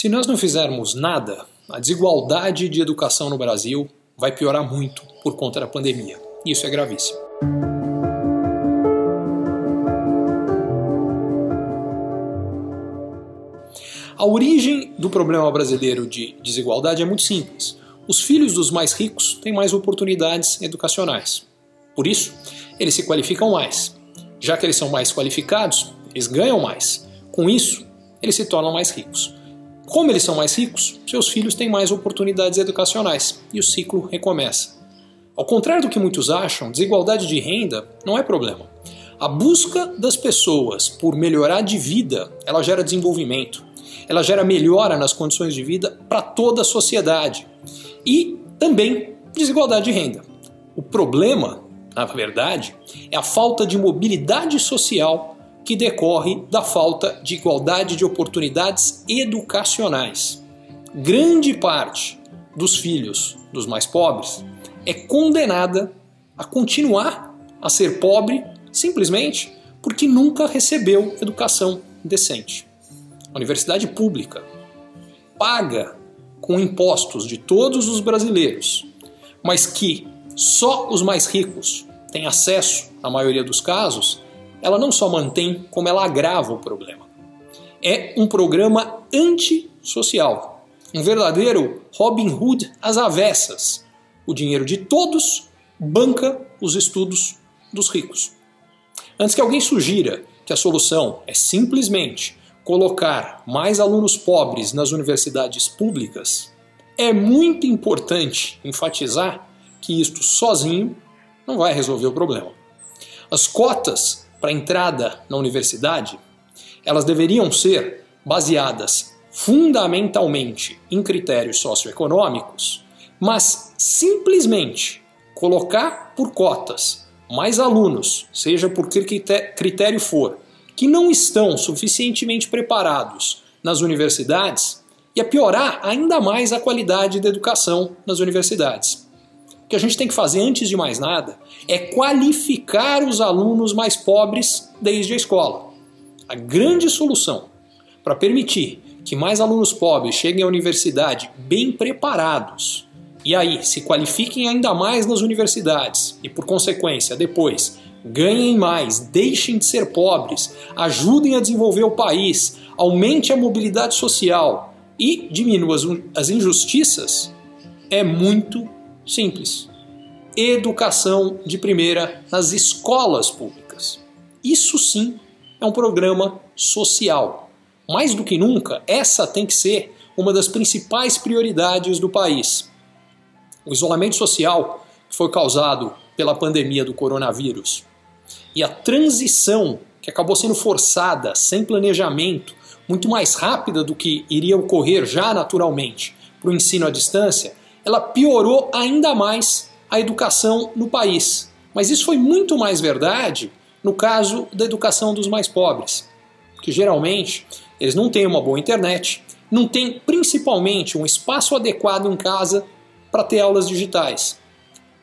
Se nós não fizermos nada, a desigualdade de educação no Brasil vai piorar muito por conta da pandemia. Isso é gravíssimo. A origem do problema brasileiro de desigualdade é muito simples. Os filhos dos mais ricos têm mais oportunidades educacionais. Por isso, eles se qualificam mais. Já que eles são mais qualificados, eles ganham mais. Com isso, eles se tornam mais ricos. Como eles são mais ricos, seus filhos têm mais oportunidades educacionais e o ciclo recomeça. Ao contrário do que muitos acham, desigualdade de renda não é problema. A busca das pessoas por melhorar de vida, ela gera desenvolvimento ela gera melhora nas condições de vida para toda a sociedade e também desigualdade de renda. O problema, na verdade, é a falta de mobilidade social que decorre da falta de igualdade de oportunidades educacionais. Grande parte dos filhos dos mais pobres é condenada a continuar a ser pobre simplesmente porque nunca recebeu educação decente a universidade pública, paga com impostos de todos os brasileiros, mas que só os mais ricos têm acesso, na maioria dos casos, ela não só mantém, como ela agrava o problema. É um programa antissocial, um verdadeiro Robin Hood às avessas. O dinheiro de todos banca os estudos dos ricos. Antes que alguém sugira que a solução é simplesmente colocar mais alunos pobres nas universidades públicas, é muito importante enfatizar que isto sozinho não vai resolver o problema. As cotas para entrada na universidade, elas deveriam ser baseadas fundamentalmente em critérios socioeconômicos, mas simplesmente colocar por cotas mais alunos, seja por que critério for, que não estão suficientemente preparados nas universidades e a piorar ainda mais a qualidade da educação nas universidades. Que a gente tem que fazer antes de mais nada é qualificar os alunos mais pobres desde a escola. A grande solução para permitir que mais alunos pobres cheguem à universidade bem preparados e aí se qualifiquem ainda mais nas universidades e, por consequência, depois ganhem mais, deixem de ser pobres, ajudem a desenvolver o país, aumente a mobilidade social e diminua as injustiças, é muito simples. Educação de primeira nas escolas públicas. Isso sim é um programa social. Mais do que nunca, essa tem que ser uma das principais prioridades do país. O isolamento social que foi causado pela pandemia do coronavírus e a transição que acabou sendo forçada, sem planejamento, muito mais rápida do que iria ocorrer já naturalmente para o ensino à distância, ela piorou ainda mais a educação no país. Mas isso foi muito mais verdade no caso da educação dos mais pobres, que geralmente eles não têm uma boa internet, não têm principalmente um espaço adequado em casa para ter aulas digitais.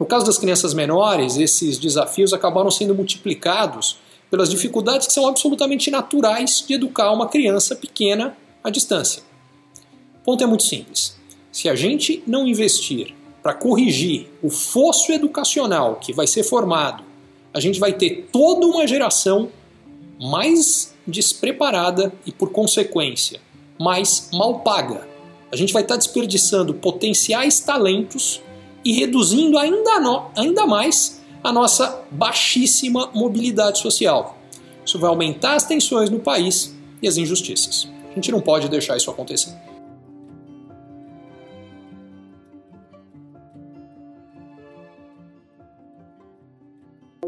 No caso das crianças menores, esses desafios acabaram sendo multiplicados pelas dificuldades que são absolutamente naturais de educar uma criança pequena à distância. O ponto é muito simples. Se a gente não investir para corrigir o fosso educacional que vai ser formado, a gente vai ter toda uma geração mais despreparada e, por consequência, mais mal paga. A gente vai estar desperdiçando potenciais talentos e reduzindo ainda, no, ainda mais a nossa baixíssima mobilidade social. Isso vai aumentar as tensões no país e as injustiças. A gente não pode deixar isso acontecer.